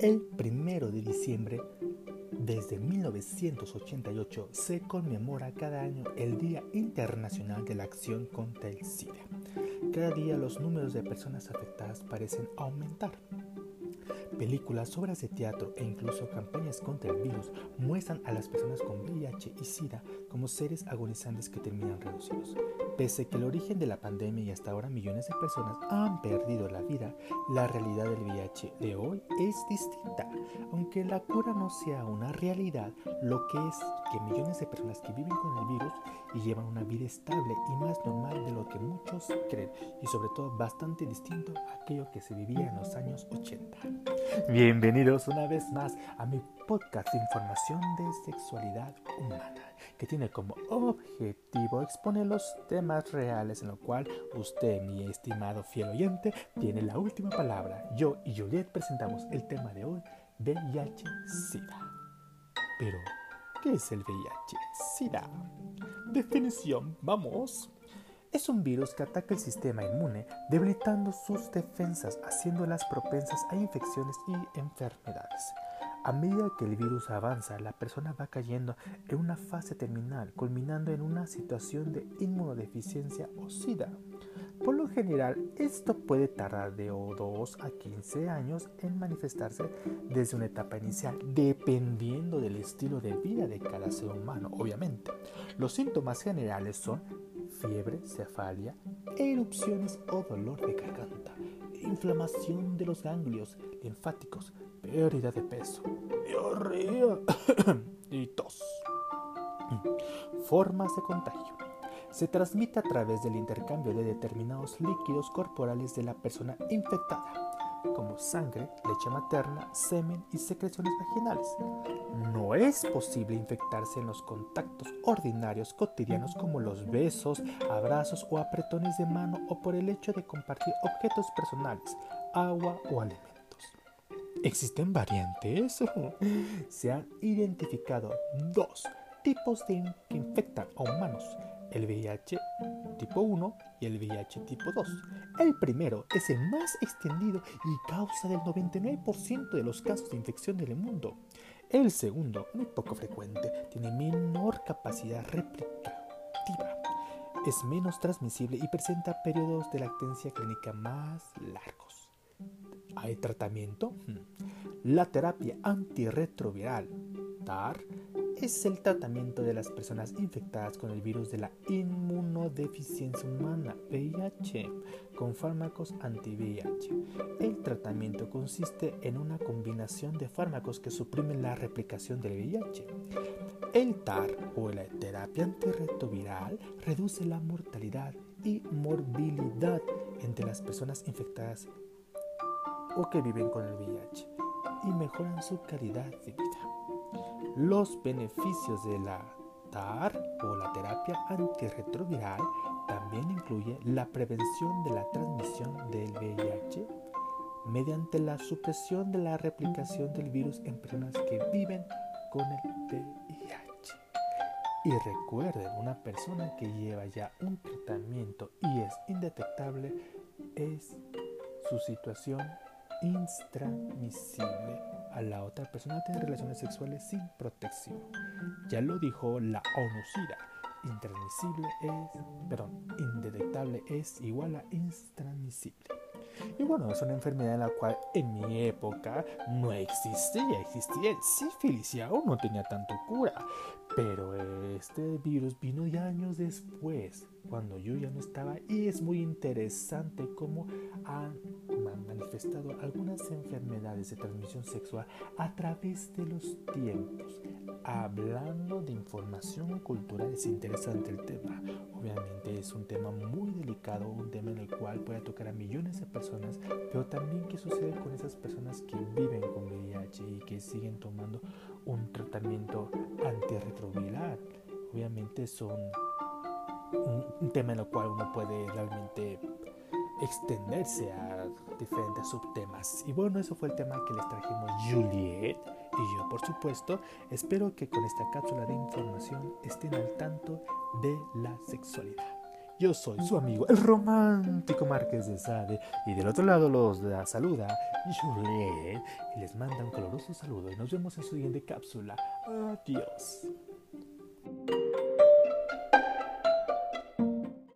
El primero de diciembre, desde 1988, se conmemora cada año el Día Internacional de la Acción contra el SIDA. Cada día los números de personas afectadas parecen aumentar. Películas, obras de teatro e incluso campañas contra el virus muestran a las personas con VIH y SIDA como seres agonizantes que terminan reducidos. Pese que el origen de la pandemia y hasta ahora millones de personas han perdido la vida, la realidad del VIH de hoy es distinta. Aunque la cura no sea una realidad, lo que es que millones de personas que viven con el virus y llevan una vida estable y más normal de lo que muchos creen y sobre todo bastante distinto a aquello que se vivía en los años 80. Bienvenidos una vez más a mi podcast de información de sexualidad humana, que tiene como objetivo exponer los temas reales en lo cual usted, mi estimado fiel oyente, tiene la última palabra. Yo y Juliet presentamos el tema de hoy, VIH-Sida. Pero, ¿qué es el VIH-Sida? Definición, vamos. Es un virus que ataca el sistema inmune, debilitando sus defensas, haciéndolas propensas a infecciones y enfermedades. A medida que el virus avanza, la persona va cayendo en una fase terminal, culminando en una situación de inmunodeficiencia o SIDA. Por lo general, esto puede tardar de 2 a 15 años en manifestarse desde una etapa inicial, dependiendo del estilo de vida de cada ser humano, obviamente. Los síntomas generales son fiebre, cefalia, erupciones o dolor de garganta, inflamación de los ganglios linfáticos, pérdida de peso, y tos. Formas de contagio. Se transmite a través del intercambio de determinados líquidos corporales de la persona infectada como sangre, leche materna, semen y secreciones vaginales. No es posible infectarse en los contactos ordinarios cotidianos como los besos, abrazos o apretones de mano o por el hecho de compartir objetos personales, agua o alimentos. ¿Existen variantes? Se han identificado dos tipos de que infectan a humanos el VIH tipo 1 y el VIH tipo 2. El primero es el más extendido y causa del 99% de los casos de infección del mundo. El segundo, muy poco frecuente, tiene menor capacidad replicativa. Es menos transmisible y presenta periodos de lactencia clínica más largos. ¿Hay tratamiento? Hmm. La terapia antirretroviral, TAR, es el tratamiento de las personas infectadas con el virus de la inmunodeficiencia humana, VIH, con fármacos anti-VIH. El tratamiento consiste en una combinación de fármacos que suprimen la replicación del VIH. El TAR o la terapia antirretroviral reduce la mortalidad y morbilidad entre las personas infectadas o que viven con el VIH y mejoran su calidad de vida. Los beneficios de la TAR o la terapia antirretroviral también incluye la prevención de la transmisión del VIH mediante la supresión de la replicación del virus en personas que viven con el VIH. Y recuerden, una persona que lleva ya un tratamiento y es indetectable es su situación intransmisible a la otra persona tener relaciones sexuales sin protección. Ya lo dijo la ONU-SIDA. Es, perdón, indetectable es igual a intransmisible. Y bueno, es una enfermedad en la cual en mi época no existía, existía el sífilis y aún no tenía tanto cura. Pero este virus vino ya años después, cuando yo ya no estaba, y es muy interesante cómo han manifestado algunas enfermedades de transmisión sexual a través de los tiempos. Hablando de información cultural, es interesante el tema. Obviamente es un tema muy delicado, un tema en el cual puede tocar a millones de personas, pero también qué sucede con esas personas que viven con VIH y que siguen tomando un tratamiento antirretroviral. Obviamente son un, un tema en el cual uno puede realmente extenderse a diferentes subtemas. Y bueno, eso fue el tema que les trajimos Juliet y yo, por supuesto. Espero que con esta cápsula de información estén al tanto de la sexualidad. Yo soy su amigo, el romántico Márquez de Sade. Y del otro lado los da saluda Juliet. Y les manda un caloroso saludo. Y nos vemos en su siguiente cápsula. Adiós.